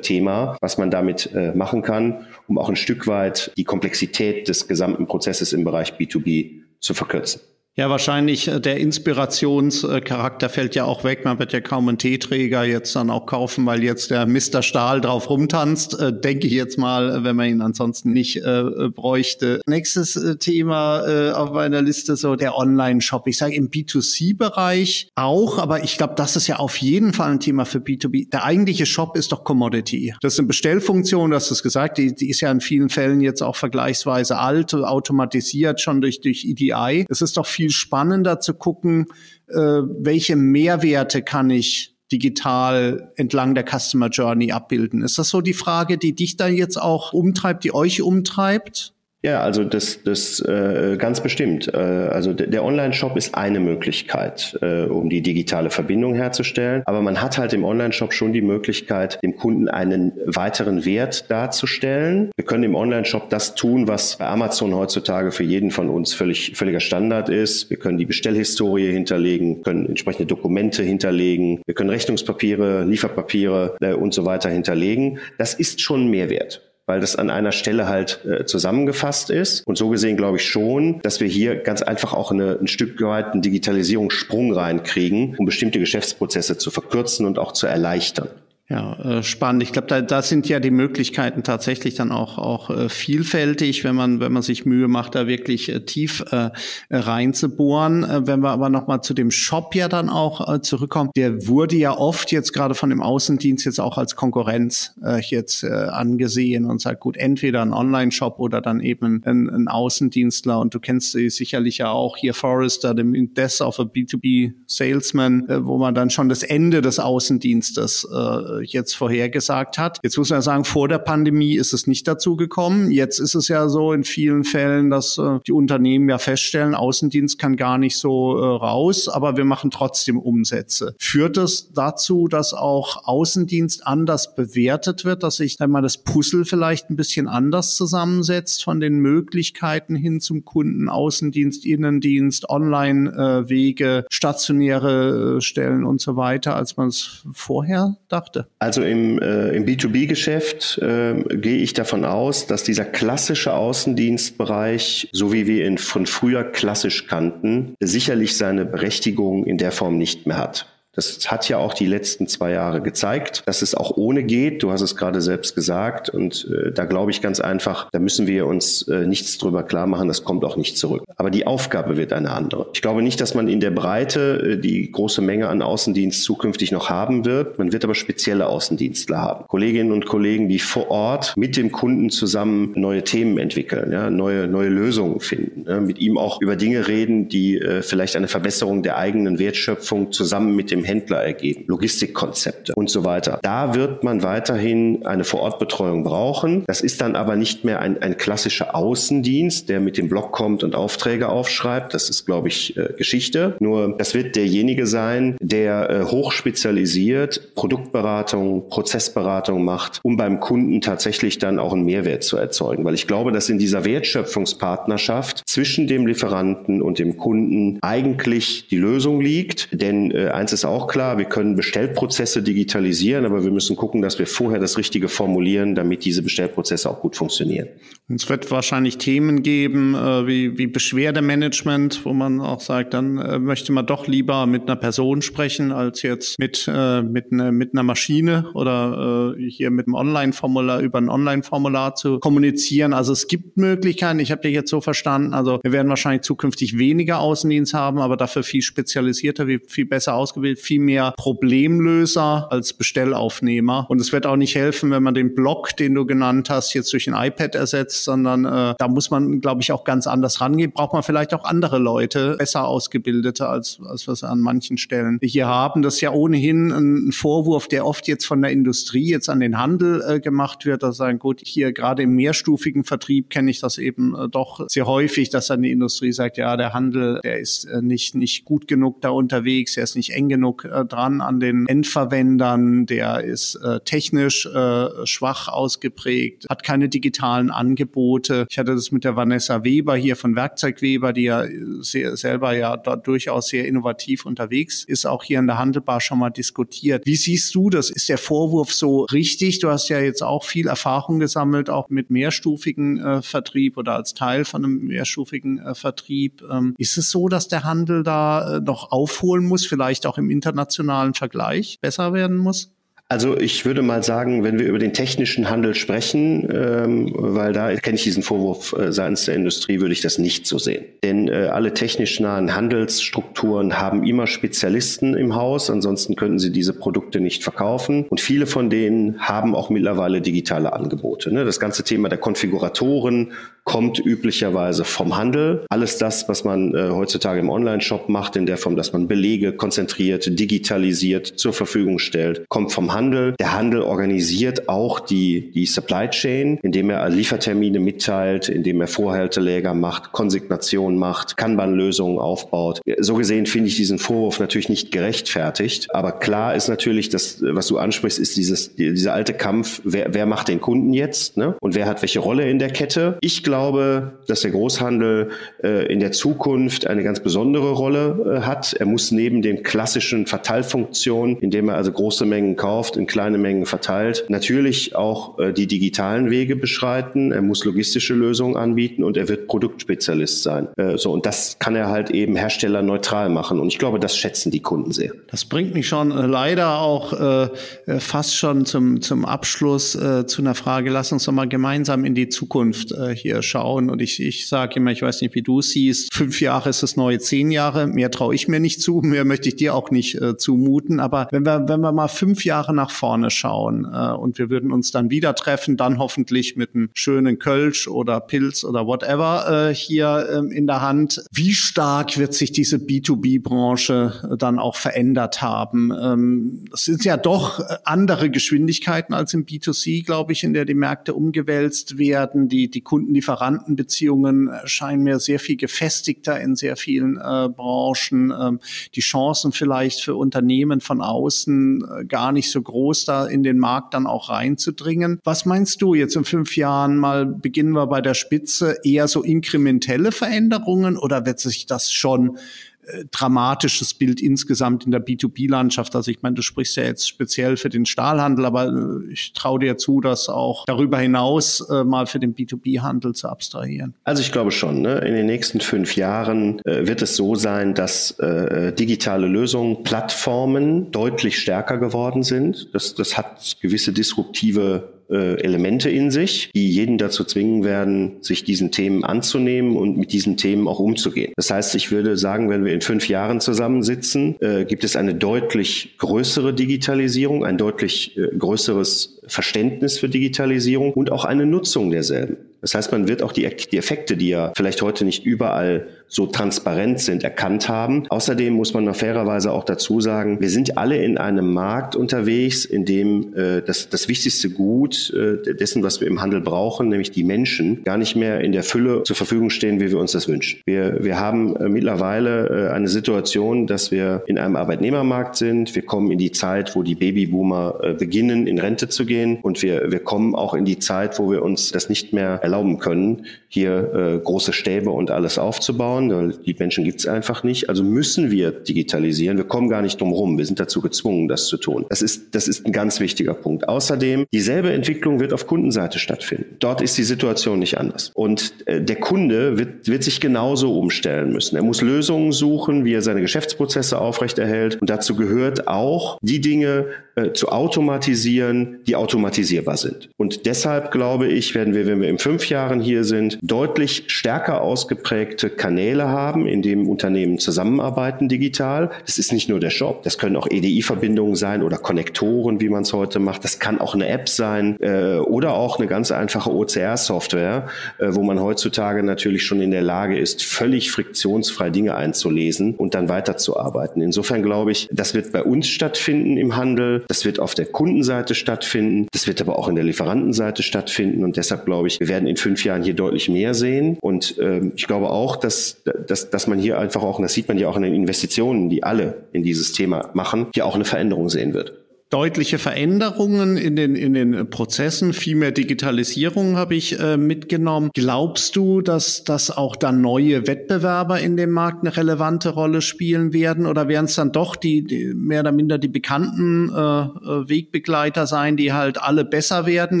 Thema, was man damit äh, machen kann, um auch ein Stück weit die Komplexität des gesamten Prozesses im Bereich B2B zu verkürzen. Ja, wahrscheinlich äh, der Inspirationscharakter fällt ja auch weg. Man wird ja kaum einen Teeträger jetzt dann auch kaufen, weil jetzt der Mr. Stahl drauf rumtanzt. Äh, denke ich jetzt mal, wenn man ihn ansonsten nicht äh, bräuchte. Nächstes äh, Thema äh, auf meiner Liste so der Online-Shop. Ich sage im B2C-Bereich auch, aber ich glaube, das ist ja auf jeden Fall ein Thema für B2B. Der eigentliche Shop ist doch Commodity. Das ist eine Bestellfunktion, du hast es gesagt, die, die ist ja in vielen Fällen jetzt auch vergleichsweise alt, automatisiert schon durch, durch EDI. Es ist doch viel viel spannender zu gucken, äh, welche Mehrwerte kann ich digital entlang der Customer Journey abbilden. Ist das so die Frage, die dich da jetzt auch umtreibt, die euch umtreibt? Ja, also das, das äh, ganz bestimmt. Äh, also der Online-Shop ist eine Möglichkeit, äh, um die digitale Verbindung herzustellen. Aber man hat halt im Online-Shop schon die Möglichkeit, dem Kunden einen weiteren Wert darzustellen. Wir können im Online-Shop das tun, was bei Amazon heutzutage für jeden von uns völlig völliger Standard ist. Wir können die Bestellhistorie hinterlegen, können entsprechende Dokumente hinterlegen, wir können Rechnungspapiere, Lieferpapiere äh, und so weiter hinterlegen. Das ist schon ein Mehrwert weil das an einer Stelle halt äh, zusammengefasst ist. Und so gesehen glaube ich schon, dass wir hier ganz einfach auch eine, ein Stück weit einen Digitalisierungssprung reinkriegen, um bestimmte Geschäftsprozesse zu verkürzen und auch zu erleichtern. Ja, äh, spannend. Ich glaube, da, da sind ja die Möglichkeiten tatsächlich dann auch auch äh, vielfältig, wenn man wenn man sich Mühe macht, da wirklich äh, tief äh, reinzubohren. Wenn wir aber noch mal zu dem Shop ja dann auch äh, zurückkommen, der wurde ja oft jetzt gerade von dem Außendienst jetzt auch als Konkurrenz äh, jetzt äh, angesehen und sagt gut, entweder ein Online-Shop oder dann eben ein, ein Außendienstler. Und du kennst sie sicherlich ja auch hier Forrester, dem Death of a B2B Salesman, äh, wo man dann schon das Ende des Außendienstes äh, jetzt vorhergesagt hat. Jetzt muss man sagen, vor der Pandemie ist es nicht dazu gekommen. Jetzt ist es ja so in vielen Fällen, dass äh, die Unternehmen ja feststellen, Außendienst kann gar nicht so äh, raus, aber wir machen trotzdem Umsätze. Führt es dazu, dass auch Außendienst anders bewertet wird, dass sich dann mal das Puzzle vielleicht ein bisschen anders zusammensetzt von den Möglichkeiten hin zum Kunden, Außendienst, Innendienst, Online-Wege, stationäre äh, Stellen und so weiter, als man es vorher dachte? Also im, äh, im B2B-Geschäft äh, gehe ich davon aus, dass dieser klassische Außendienstbereich, so wie wir ihn von früher klassisch kannten, sicherlich seine Berechtigung in der Form nicht mehr hat. Das hat ja auch die letzten zwei Jahre gezeigt, dass es auch ohne geht. Du hast es gerade selbst gesagt. Und äh, da glaube ich ganz einfach, da müssen wir uns äh, nichts drüber klar machen. Das kommt auch nicht zurück. Aber die Aufgabe wird eine andere. Ich glaube nicht, dass man in der Breite äh, die große Menge an Außendienst zukünftig noch haben wird. Man wird aber spezielle Außendienstler haben. Kolleginnen und Kollegen, die vor Ort mit dem Kunden zusammen neue Themen entwickeln, ja, neue, neue Lösungen finden, ja, mit ihm auch über Dinge reden, die äh, vielleicht eine Verbesserung der eigenen Wertschöpfung zusammen mit dem dem Händler ergeben, Logistikkonzepte und so weiter. Da wird man weiterhin eine Vorortbetreuung brauchen. Das ist dann aber nicht mehr ein, ein klassischer Außendienst, der mit dem Blog kommt und Aufträge aufschreibt. Das ist, glaube ich, äh, Geschichte. Nur das wird derjenige sein, der äh, hochspezialisiert Produktberatung, Prozessberatung macht, um beim Kunden tatsächlich dann auch einen Mehrwert zu erzeugen. Weil ich glaube, dass in dieser Wertschöpfungspartnerschaft zwischen dem Lieferanten und dem Kunden eigentlich die Lösung liegt. Denn äh, eins ist auch klar, wir können Bestellprozesse digitalisieren, aber wir müssen gucken, dass wir vorher das Richtige formulieren, damit diese Bestellprozesse auch gut funktionieren. Es wird wahrscheinlich Themen geben äh, wie, wie Beschwerdemanagement, wo man auch sagt, dann äh, möchte man doch lieber mit einer Person sprechen, als jetzt mit, äh, mit, ne, mit einer Maschine oder hier mit einem Online-Formular über ein Online-Formular zu kommunizieren. Also es gibt Möglichkeiten. Ich habe dich jetzt so verstanden. Also wir werden wahrscheinlich zukünftig weniger Außendienst haben, aber dafür viel spezialisierter, viel besser ausgebildet, viel mehr Problemlöser als Bestellaufnehmer. Und es wird auch nicht helfen, wenn man den Blog, den du genannt hast, jetzt durch ein iPad ersetzt sondern äh, da muss man, glaube ich, auch ganz anders rangehen. Braucht man vielleicht auch andere Leute, besser ausgebildete, als, als wir es an manchen Stellen hier haben. Das ist ja ohnehin ein Vorwurf, der oft jetzt von der Industrie jetzt an den Handel äh, gemacht wird. Da sagen, gut, hier gerade im mehrstufigen Vertrieb kenne ich das eben äh, doch sehr häufig, dass dann die Industrie sagt, ja, der Handel, der ist äh, nicht, nicht gut genug da unterwegs, er ist nicht eng genug äh, dran an den Endverwendern, der ist äh, technisch äh, schwach ausgeprägt, hat keine digitalen Angebote. Ich hatte das mit der Vanessa Weber hier von Werkzeugweber, die ja sehr, selber ja dort durchaus sehr innovativ unterwegs ist, auch hier in der Handelbar schon mal diskutiert. Wie siehst du das? Ist der Vorwurf so richtig? Du hast ja jetzt auch viel Erfahrung gesammelt, auch mit mehrstufigen äh, Vertrieb oder als Teil von einem mehrstufigen äh, Vertrieb. Ähm, ist es so, dass der Handel da äh, noch aufholen muss, vielleicht auch im internationalen Vergleich besser werden muss? Also ich würde mal sagen, wenn wir über den technischen Handel sprechen, ähm, weil da kenne ich diesen Vorwurf äh, seitens der Industrie, würde ich das nicht so sehen. Denn äh, alle technisch nahen Handelsstrukturen haben immer Spezialisten im Haus, ansonsten könnten sie diese Produkte nicht verkaufen. Und viele von denen haben auch mittlerweile digitale Angebote. Ne? Das ganze Thema der Konfiguratoren kommt üblicherweise vom Handel. Alles das, was man äh, heutzutage im Online-Shop macht, in der Form, dass man Belege konzentriert, digitalisiert, zur Verfügung stellt, kommt vom Handel. Handel. Der Handel organisiert auch die, die Supply Chain, indem er Liefertermine mitteilt, indem er Vorhalteläger macht, Konsignation macht, Kanban-Lösungen aufbaut. So gesehen finde ich diesen Vorwurf natürlich nicht gerechtfertigt. Aber klar ist natürlich, dass, was du ansprichst, ist dieses, dieser alte Kampf, wer, wer macht den Kunden jetzt ne? und wer hat welche Rolle in der Kette. Ich glaube, dass der Großhandel äh, in der Zukunft eine ganz besondere Rolle äh, hat. Er muss neben den klassischen Verteilfunktionen, indem er also große Mengen kauft, in kleine Mengen verteilt, natürlich auch äh, die digitalen Wege beschreiten. Er muss logistische Lösungen anbieten und er wird Produktspezialist sein. Äh, so und das kann er halt eben herstellerneutral machen. Und ich glaube, das schätzen die Kunden sehr. Das bringt mich schon äh, leider auch äh, äh, fast schon zum zum Abschluss äh, zu einer Frage. Lass uns doch mal gemeinsam in die Zukunft hier schauen. Und ich ich sage immer, ich weiß nicht, wie du siehst. Fünf Jahre ist das neue zehn Jahre. Mehr traue ich mir nicht zu. Mehr möchte ich dir auch nicht zumuten. Aber wenn wir wenn wir mal fünf Jahre nach vorne schauen äh, und wir würden uns dann wieder treffen, dann hoffentlich mit einem schönen Kölsch oder Pilz oder whatever äh, hier ähm, in der Hand. Wie stark wird sich diese B2B-Branche dann auch verändert haben? Ähm, das sind ja doch andere Geschwindigkeiten als im B2C, glaube ich, in der die Märkte umgewälzt werden. Die, die Kunden-Lieferanten-Beziehungen scheinen mir sehr viel gefestigter in sehr vielen äh, Branchen. Ähm, die Chancen vielleicht für Unternehmen von außen äh, gar nicht so groß, da in den Markt dann auch reinzudringen. Was meinst du jetzt in fünf Jahren mal beginnen wir bei der Spitze eher so inkrementelle Veränderungen oder wird sich das schon äh, dramatisches Bild insgesamt in der B2B-Landschaft. Also ich meine, du sprichst ja jetzt speziell für den Stahlhandel, aber äh, ich traue dir zu, das auch darüber hinaus äh, mal für den B2B-Handel zu abstrahieren. Also ich glaube schon, ne? in den nächsten fünf Jahren äh, wird es so sein, dass äh, digitale Lösungen, Plattformen deutlich stärker geworden sind. Das, das hat gewisse disruptive äh, Elemente in sich, die jeden dazu zwingen werden, sich diesen Themen anzunehmen und mit diesen Themen auch umzugehen. Das heißt, ich würde sagen, wenn wir in fünf Jahren zusammensitzen, äh, gibt es eine deutlich größere Digitalisierung, ein deutlich äh, größeres Verständnis für Digitalisierung und auch eine Nutzung derselben. Das heißt, man wird auch die, die Effekte, die ja vielleicht heute nicht überall so transparent sind, erkannt haben. Außerdem muss man noch fairerweise auch dazu sagen, wir sind alle in einem Markt unterwegs, in dem äh, das, das wichtigste Gut äh, dessen, was wir im Handel brauchen, nämlich die Menschen, gar nicht mehr in der Fülle zur Verfügung stehen, wie wir uns das wünschen. Wir, wir haben äh, mittlerweile äh, eine Situation, dass wir in einem Arbeitnehmermarkt sind. Wir kommen in die Zeit, wo die Babyboomer äh, beginnen, in Rente zu gehen. Und wir, wir kommen auch in die Zeit, wo wir uns das nicht mehr erlauben können, hier äh, große Stäbe und alles aufzubauen. Weil die Menschen gibt es einfach nicht. Also müssen wir digitalisieren. Wir kommen gar nicht drum rum. Wir sind dazu gezwungen, das zu tun. Das ist, das ist ein ganz wichtiger Punkt. Außerdem, dieselbe Entwicklung wird auf Kundenseite stattfinden. Dort ist die Situation nicht anders. Und äh, der Kunde wird, wird sich genauso umstellen müssen. Er muss Lösungen suchen, wie er seine Geschäftsprozesse aufrechterhält. Und dazu gehört auch, die Dinge äh, zu automatisieren, die automatisierbar sind. Und deshalb glaube ich, werden wir, wenn wir in fünf Jahren hier sind, deutlich stärker ausgeprägte Kanäle haben, in denen Unternehmen zusammenarbeiten digital. Das ist nicht nur der Shop, das können auch EDI-Verbindungen sein oder Konnektoren, wie man es heute macht. Das kann auch eine App sein äh, oder auch eine ganz einfache OCR-Software, äh, wo man heutzutage natürlich schon in der Lage ist, völlig friktionsfrei Dinge einzulesen und dann weiterzuarbeiten. Insofern glaube ich, das wird bei uns stattfinden im Handel. Das wird auf der Kundenseite stattfinden. Das wird aber auch in der Lieferantenseite stattfinden. Und deshalb glaube ich, wir werden in fünf Jahren hier deutlich mehr sehen. Und ähm, ich glaube auch, dass, dass, dass man hier einfach auch, und das sieht man ja auch in den Investitionen, die alle in dieses Thema machen, hier auch eine Veränderung sehen wird deutliche Veränderungen in den, in den Prozessen, viel mehr Digitalisierung habe ich äh, mitgenommen. Glaubst du, dass, dass auch dann neue Wettbewerber in dem Markt eine relevante Rolle spielen werden oder werden es dann doch die, die mehr oder minder die bekannten äh, äh, Wegbegleiter sein, die halt alle besser werden,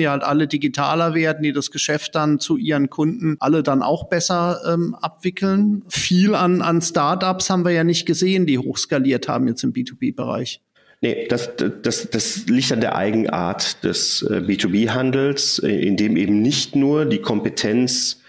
die halt alle digitaler werden, die das Geschäft dann zu ihren Kunden alle dann auch besser ähm, abwickeln? Viel an, an Startups haben wir ja nicht gesehen, die hochskaliert haben jetzt im B2B-Bereich. Nee, das, das, das liegt an der Eigenart des äh, B2B-Handels, äh, in dem eben nicht nur die Kompetenz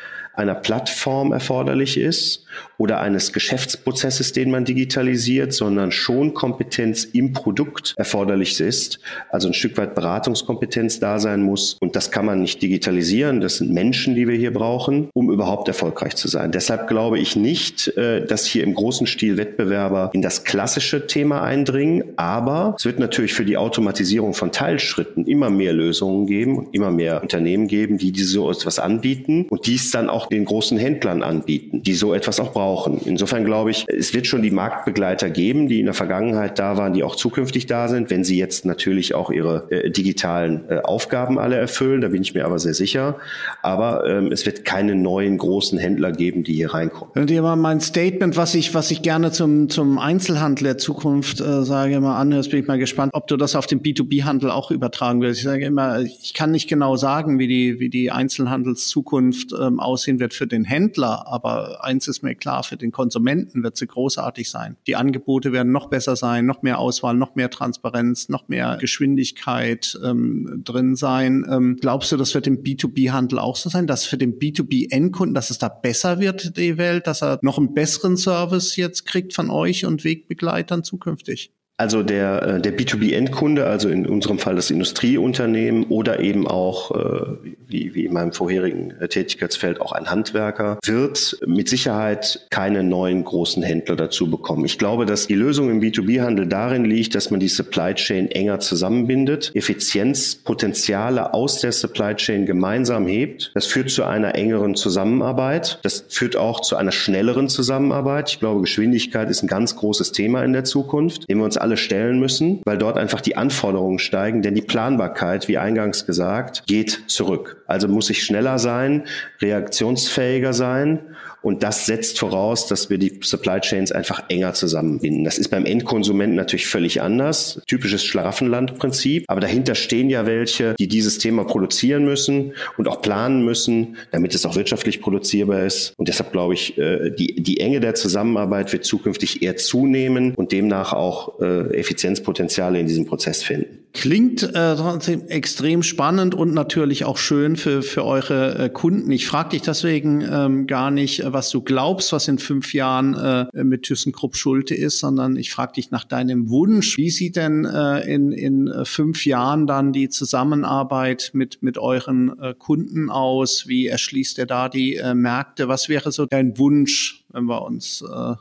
einer Plattform erforderlich ist oder eines Geschäftsprozesses, den man digitalisiert, sondern schon Kompetenz im Produkt erforderlich ist. Also ein Stück weit Beratungskompetenz da sein muss. Und das kann man nicht digitalisieren. Das sind Menschen, die wir hier brauchen, um überhaupt erfolgreich zu sein. Deshalb glaube ich nicht, äh, dass hier im großen Stil Wettbewerber in das klassische Thema eindringen. Aber es wird natürlich für die Automatisierung von Teilschritten immer mehr Lösungen geben immer mehr Unternehmen geben, die so etwas anbieten und dies dann auch den großen Händlern anbieten, die so etwas auch brauchen. Insofern glaube ich, es wird schon die Marktbegleiter geben, die in der Vergangenheit da waren, die auch zukünftig da sind, wenn sie jetzt natürlich auch ihre äh, digitalen äh, Aufgaben alle erfüllen. Da bin ich mir aber sehr sicher. Aber ähm, es wird keine neuen großen Händler geben, die hier reinkommen. Wenn dir mal mein Statement, was ich, was ich gerne zum, zum Einzelhandel der Zukunft äh, sage, mal anhörst, bin ich mal gespannt, ob du das auf den B2B-Handel auch übertragen wirst. Ich sage immer, ich kann nicht genau sagen, wie die, wie die Einzelhandelszukunft ähm, aussehen wird für den Händler, aber eins ist mir klar, für den Konsumenten wird sie großartig sein. Die Angebote werden noch besser sein, noch mehr Auswahl, noch mehr Transparenz, noch mehr Geschwindigkeit ähm, drin sein. Ähm, glaubst du, das wird im B2B-Handel auch so sein, dass für den B2B-Endkunden, dass es da besser wird, die Welt, dass er noch einen besseren Service jetzt kriegt von euch und Wegbegleitern zukünftig? Also der, äh, der B2B-Endkunde, also in unserem Fall das Industrieunternehmen oder eben auch, äh, wie, wie in meinem vorherigen äh, Tätigkeitsfeld, auch ein Handwerker, wird mit Sicherheit keine neuen großen Händler dazu bekommen. Ich glaube, dass die Lösung im B2B-Handel darin liegt, dass man die Supply Chain enger zusammenbindet, Effizienzpotenziale aus der Supply Chain gemeinsam hebt. Das führt zu einer engeren Zusammenarbeit. Das führt auch zu einer schnelleren Zusammenarbeit. Ich glaube, Geschwindigkeit ist ein ganz großes Thema in der Zukunft, dem wir uns alle alle stellen müssen, weil dort einfach die Anforderungen steigen, denn die Planbarkeit, wie eingangs gesagt, geht zurück. Also muss ich schneller sein, reaktionsfähiger sein und das setzt voraus, dass wir die Supply Chains einfach enger zusammenbinden. Das ist beim Endkonsumenten natürlich völlig anders. Typisches Schlaraffenlandprinzip. Aber dahinter stehen ja welche, die dieses Thema produzieren müssen und auch planen müssen, damit es auch wirtschaftlich produzierbar ist. Und deshalb glaube ich, äh, die, die Enge der Zusammenarbeit wird zukünftig eher zunehmen und demnach auch äh, Effizienzpotenziale in diesem Prozess finden. Klingt äh, trotzdem extrem spannend und natürlich auch schön für, für eure äh, Kunden. Ich frage dich deswegen ähm, gar nicht, äh, was du glaubst, was in fünf Jahren äh, mit ThyssenKrupp Schulte ist, sondern ich frage dich nach deinem Wunsch. Wie sieht denn äh, in, in äh, fünf Jahren dann die Zusammenarbeit mit, mit euren äh, Kunden aus? Wie erschließt ihr da die äh, Märkte? Was wäre so dein Wunsch, wenn wir uns äh,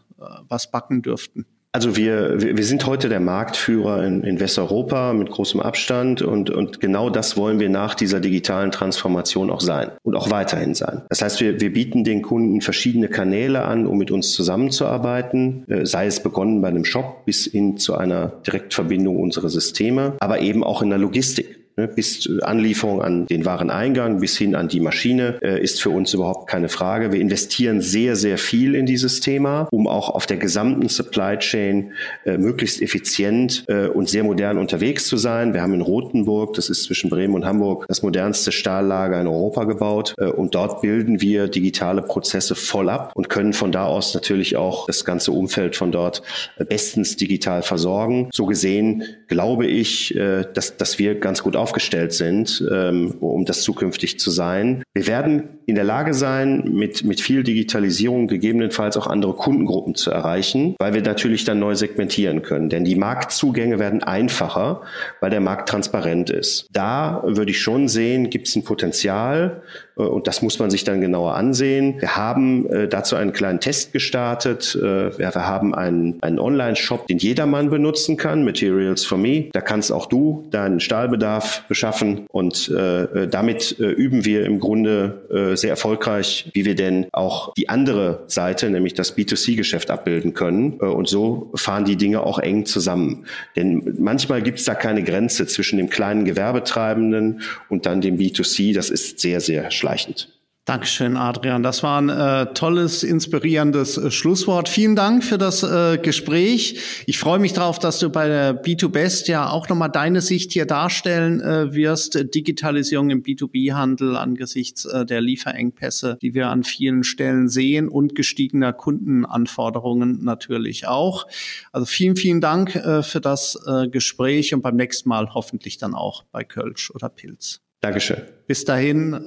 was backen dürften? Also wir, wir sind heute der Marktführer in, in Westeuropa mit großem Abstand und, und genau das wollen wir nach dieser digitalen Transformation auch sein und auch weiterhin sein. Das heißt, wir, wir bieten den Kunden verschiedene Kanäle an, um mit uns zusammenzuarbeiten, äh, sei es begonnen bei einem Shop bis hin zu einer Direktverbindung unserer Systeme, aber eben auch in der Logistik. Ne, bis Anlieferung an den Wareneingang bis hin an die Maschine äh, ist für uns überhaupt keine Frage. Wir investieren sehr, sehr viel in dieses Thema, um auch auf der gesamten Supply Chain äh, möglichst effizient äh, und sehr modern unterwegs zu sein. Wir haben in Rothenburg, das ist zwischen Bremen und Hamburg, das modernste Stahllager in Europa gebaut und dort bilden wir digitale Prozesse voll ab und können von da aus natürlich auch das ganze Umfeld von dort bestens digital versorgen. So gesehen glaube ich, dass, dass wir ganz gut auf aufgestellt sind, ähm, um das zukünftig zu sein. Wir werden in der Lage sein, mit, mit viel Digitalisierung gegebenenfalls auch andere Kundengruppen zu erreichen, weil wir natürlich dann neu segmentieren können. Denn die Marktzugänge werden einfacher, weil der Markt transparent ist. Da würde ich schon sehen, gibt es ein Potenzial, und das muss man sich dann genauer ansehen. Wir haben äh, dazu einen kleinen Test gestartet. Äh, wir haben einen, einen Online-Shop, den jedermann benutzen kann, Materials for Me. Da kannst auch du deinen Stahlbedarf beschaffen und äh, damit äh, üben wir im Grunde äh, sehr erfolgreich, wie wir denn auch die andere Seite, nämlich das B2C-Geschäft abbilden können. Äh, und so fahren die Dinge auch eng zusammen. Denn manchmal gibt es da keine Grenze zwischen dem kleinen Gewerbetreibenden und dann dem B2C. Das ist sehr, sehr schleichend. Dankeschön, Adrian. Das war ein äh, tolles, inspirierendes äh, Schlusswort. Vielen Dank für das äh, Gespräch. Ich freue mich darauf, dass du bei der B2Best ja auch nochmal deine Sicht hier darstellen äh, wirst. Digitalisierung im B2B-Handel angesichts äh, der Lieferengpässe, die wir an vielen Stellen sehen und gestiegener Kundenanforderungen natürlich auch. Also vielen, vielen Dank äh, für das Gespräch und beim nächsten Mal hoffentlich dann auch bei Kölsch oder Pilz. Dankeschön. Bis dahin.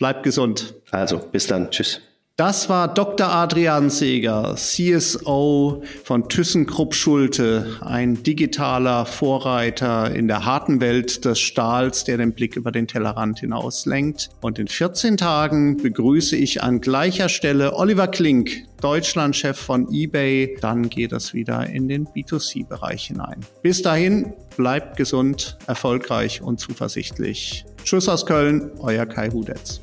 Bleibt gesund. Also, bis dann. Tschüss. Das war Dr. Adrian Seeger, CSO von ThyssenKrupp Schulte, ein digitaler Vorreiter in der harten Welt des Stahls, der den Blick über den Tellerrand hinaus lenkt. Und in 14 Tagen begrüße ich an gleicher Stelle Oliver Klink, Deutschlandchef von eBay. Dann geht es wieder in den B2C-Bereich hinein. Bis dahin, bleibt gesund, erfolgreich und zuversichtlich. Tschüss aus Köln, euer Kai Hudetz.